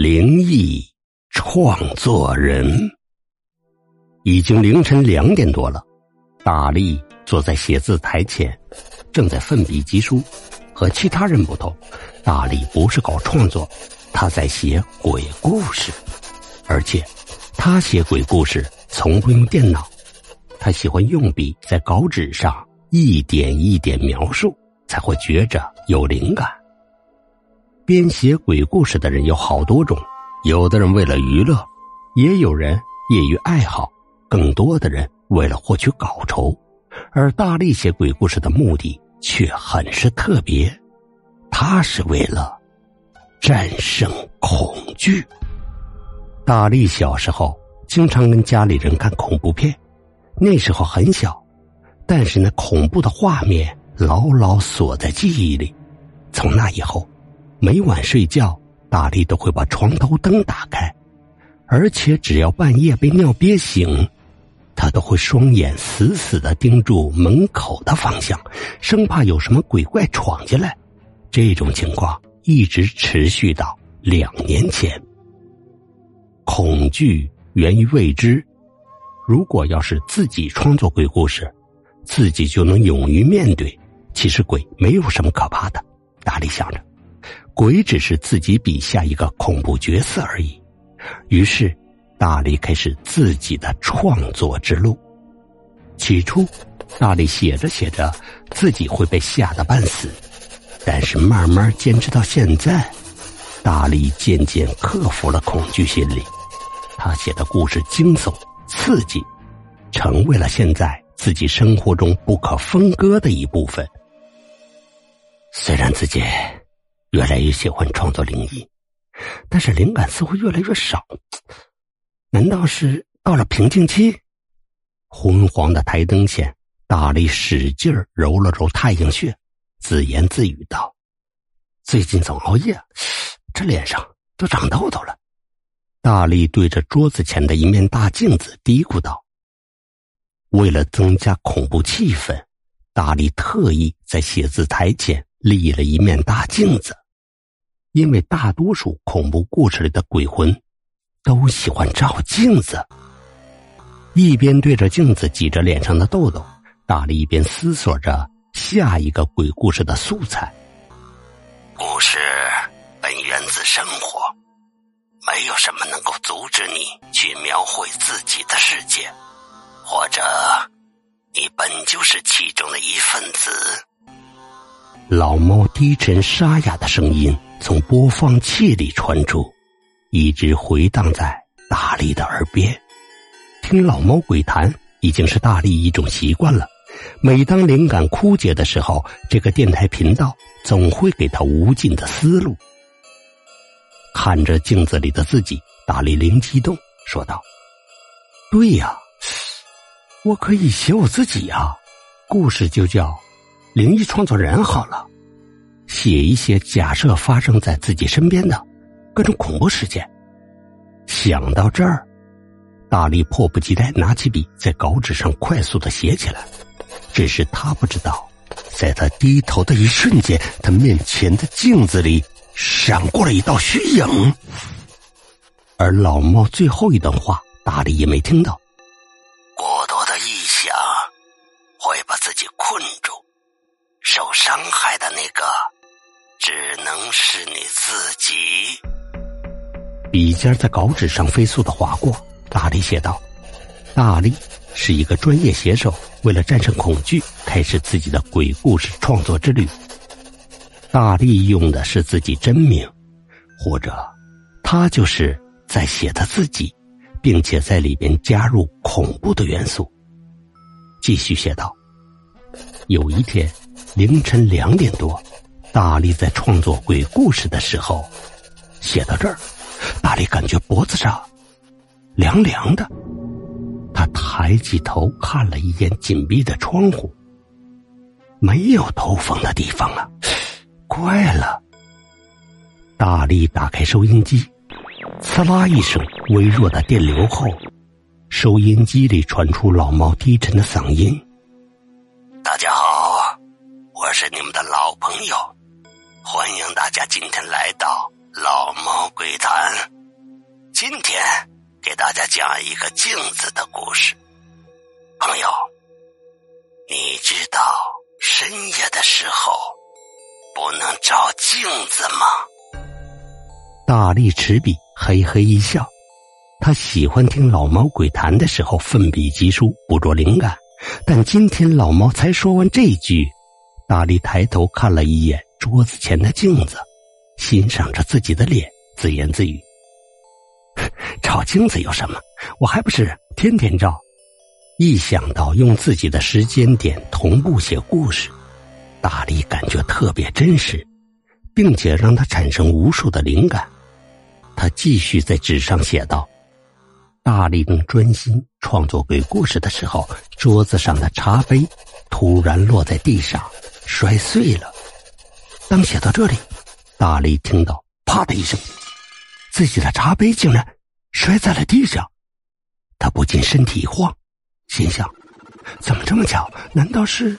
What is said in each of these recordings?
灵异创作人。已经凌晨两点多了，大力坐在写字台前，正在奋笔疾书。和其他人不同，大力不是搞创作，他在写鬼故事，而且他写鬼故事从不用电脑，他喜欢用笔在稿纸上一点一点描述，才会觉着有灵感。编写鬼故事的人有好多种，有的人为了娱乐，也有人业余爱好，更多的人为了获取稿酬。而大力写鬼故事的目的却很是特别，他是为了战胜恐惧。大力小时候经常跟家里人看恐怖片，那时候很小，但是那恐怖的画面牢牢锁在记忆里。从那以后。每晚睡觉，大力都会把床头灯打开，而且只要半夜被尿憋醒，他都会双眼死死的盯住门口的方向，生怕有什么鬼怪闯进来。这种情况一直持续到两年前。恐惧源于未知，如果要是自己创作鬼故事，自己就能勇于面对。其实鬼没有什么可怕的，大力想着。鬼只是自己笔下一个恐怖角色而已。于是，大力开始自己的创作之路。起初，大力写着写着，自己会被吓得半死。但是慢慢坚持到现在，大力渐渐克服了恐惧心理。他写的故事惊悚刺激，成为了现在自己生活中不可分割的一部分。虽然自己。越来越喜欢创作灵异，但是灵感似乎越来越少。难道是到了瓶颈期？昏黄的台灯前，大力使劲揉了揉太阳穴，自言自语道：“最近总熬夜，这脸上都长痘痘了。”大力对着桌子前的一面大镜子嘀咕道：“为了增加恐怖气氛，大力特意在写字台前。”立了一面大镜子，因为大多数恐怖故事里的鬼魂都喜欢照镜子。一边对着镜子挤着脸上的痘痘，大力一边思索着下一个鬼故事的素材。故事本源自生活，没有什么能够阻止你去描绘自己的世界，或者你本就是其中的一份子。老猫低沉沙哑的声音从播放器里传出，一直回荡在大力的耳边。听老猫鬼谈已经是大力一种习惯了。每当灵感枯竭的时候，这个电台频道总会给他无尽的思路。看着镜子里的自己，大力灵机一动，说道：“对呀，我可以写我自己呀，故事就叫……”灵异创作人好了，写一些假设发生在自己身边的各种恐怖事件。想到这儿，大力迫不及待拿起笔，在稿纸上快速的写起来。只是他不知道，在他低头的一瞬间，他面前的镜子里闪过了一道虚影。而老猫最后一段话，大力也没听到。过多的臆想会把自己困住。受伤害的那个，只能是你自己。笔尖在稿纸上飞速的划过，大力写道：“大力是一个专业写手，为了战胜恐惧，开始自己的鬼故事创作之旅。大力用的是自己真名，或者他就是在写他自己，并且在里边加入恐怖的元素。”继续写道：“有一天。”凌晨两点多，大力在创作鬼故事的时候，写到这儿，大力感觉脖子上凉凉的。他抬起头看了一眼紧闭的窗户，没有透风的地方啊！怪了。大力打开收音机，刺啦一声，微弱的电流后，收音机里传出老猫低沉的嗓音：“大家好。”我是你们的老朋友，欢迎大家今天来到老猫鬼谈，今天给大家讲一个镜子的故事。朋友，你知道深夜的时候不能照镜子吗？大力持笔，嘿嘿一笑。他喜欢听老猫鬼谈的时候奋笔疾书，捕捉灵感。但今天老猫才说完这句，大力抬头看了一眼桌子前的镜子，欣赏着自己的脸，自言自语：“ 照镜子有什么？我还不是天天照。”一想到用自己的时间点同步写故事，大力感觉特别真实，并且让他产生无数的灵感。他继续在纸上写道。大力正专心创作鬼故事的时候，桌子上的茶杯突然落在地上，摔碎了。当写到这里，大力听到“啪”的一声，自己的茶杯竟然摔在了地上。他不禁身体一晃，心想：怎么这么巧？难道是？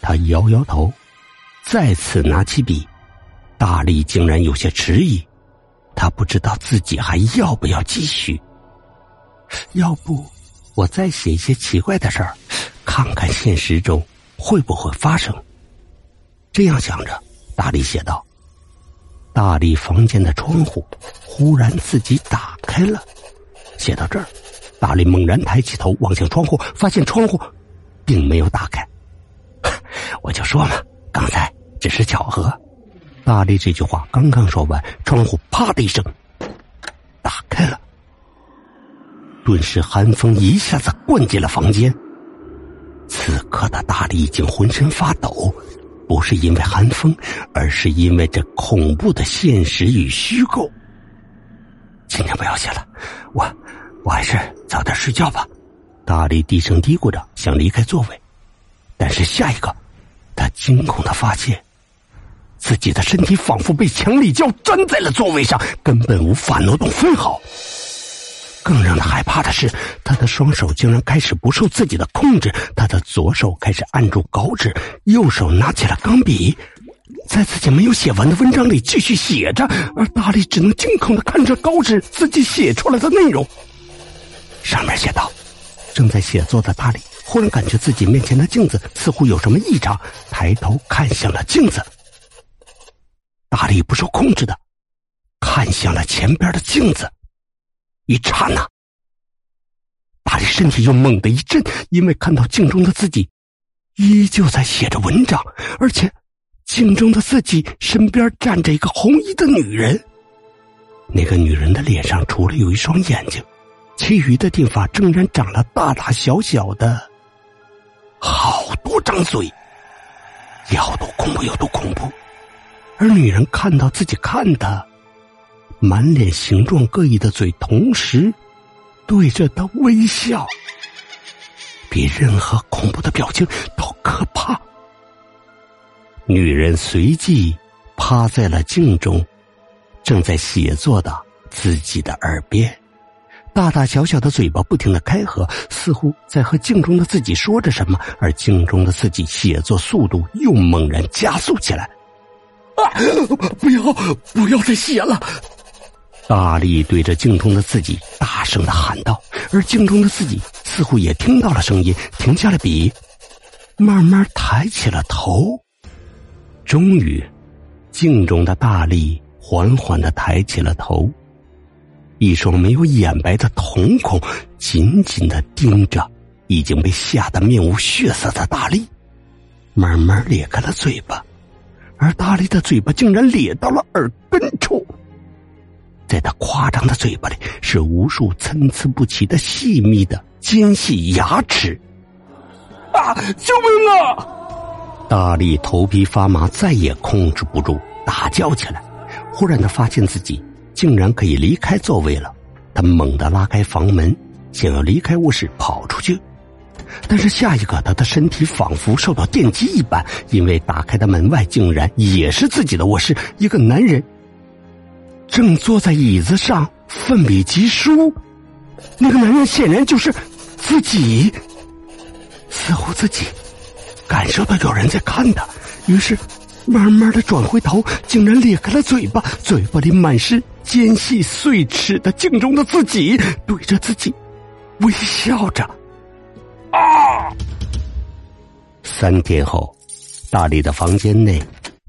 他摇摇头，再次拿起笔，大力竟然有些迟疑，他不知道自己还要不要继续。要不，我再写一些奇怪的事儿，看看现实中会不会发生。这样想着，大力写道：“大力房间的窗户忽然自己打开了。”写到这儿，大力猛然抬起头望向窗户，发现窗户并没有打开。我就说嘛，刚才只是巧合。大力这句话刚刚说完，窗户啪的一声打开了。顿时，寒风一下子灌进了房间。此刻的大力已经浑身发抖，不是因为寒风，而是因为这恐怖的现实与虚构。今天不要写了，我我还是早点睡觉吧。大力低声嘀咕着，想离开座位，但是下一个，他惊恐的发现，自己的身体仿佛被强力胶粘在了座位上，根本无法挪动分毫。更让他害怕的是，他的双手竟然开始不受自己的控制。他的左手开始按住稿纸，右手拿起了钢笔，在自己没有写完的文章里继续写着。而大力只能惊恐的看着稿纸，自己写出来的内容。上面写道：“正在写作的大力忽然感觉自己面前的镜子似乎有什么异常，抬头看向了镜子。大力不受控制的看向了前边的镜子。”一刹那，大力身体又猛地一震，因为看到镜中的自己依旧在写着文章，而且镜中的自己身边站着一个红衣的女人。那个女人的脸上除了有一双眼睛，其余的地方竟然长了大大小小的好多张嘴，要多恐怖有多恐怖。而女人看到自己看的。满脸形状各异的嘴，同时对着他微笑，比任何恐怖的表情都可怕。女人随即趴在了镜中，正在写作的自己的耳边，大大小小的嘴巴不停的开合，似乎在和镜中的自己说着什么，而镜中的自己写作速度又猛然加速起来。啊！不要，不要再写了！大力对着镜中的自己大声的喊道，而镜中的自己似乎也听到了声音，停下了笔，慢慢抬起了头。终于，镜中的大力缓缓的抬起了头，一双没有眼白的瞳孔紧紧的盯着已经被吓得面无血色的大力，慢慢咧开了嘴巴，而大力的嘴巴竟然咧到了耳根处。在他夸张的嘴巴里，是无数参差不齐的细密的尖细牙齿。啊！救命啊！大力头皮发麻，再也控制不住，大叫起来。忽然，他发现自己竟然可以离开座位了。他猛地拉开房门，想要离开卧室跑出去，但是下一刻，他的身体仿佛受到电击一般，因为打开的门外竟然也是自己的卧室，一个男人。正坐在椅子上奋笔疾书，那个男人显然就是自己。似乎自己感受到有人在看他，于是慢慢的转回头，竟然咧开了嘴巴，嘴巴里满是尖细碎齿的镜中的自己，对着自己微笑着。啊！三天后，大力的房间内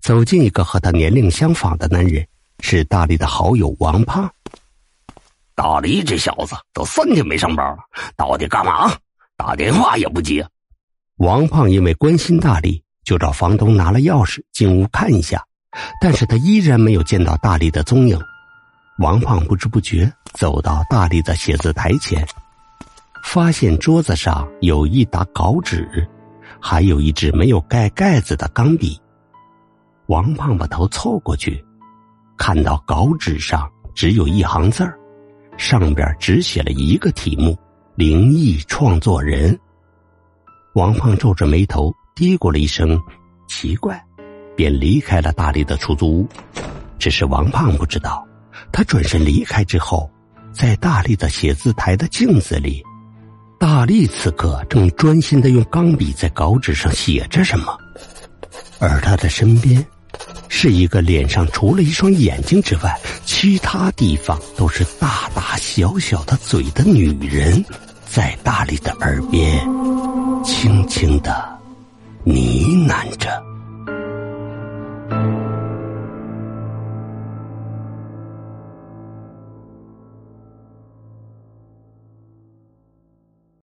走进一个和他年龄相仿的男人，是大力的好友王胖。大力这小子都三天没上班了，到底干嘛？打电话也不接。王胖因为关心大力，就找房东拿了钥匙进屋看一下，但是他依然没有见到大力的踪影。王胖不知不觉走到大力的写字台前，发现桌子上有一沓稿纸，还有一支没有盖盖子的钢笔。王胖把头凑过去，看到稿纸上只有一行字儿，上边只写了一个题目：“灵异创作人。”王胖皱着眉头，嘀咕了一声：“奇怪”，便离开了大力的出租屋。只是王胖不知道。他转身离开之后，在大力的写字台的镜子里，大力此刻正专心的用钢笔在稿纸上写着什么，而他的身边，是一个脸上除了一双眼睛之外，其他地方都是大大小小的嘴的女人，在大力的耳边，轻轻的呢喃着。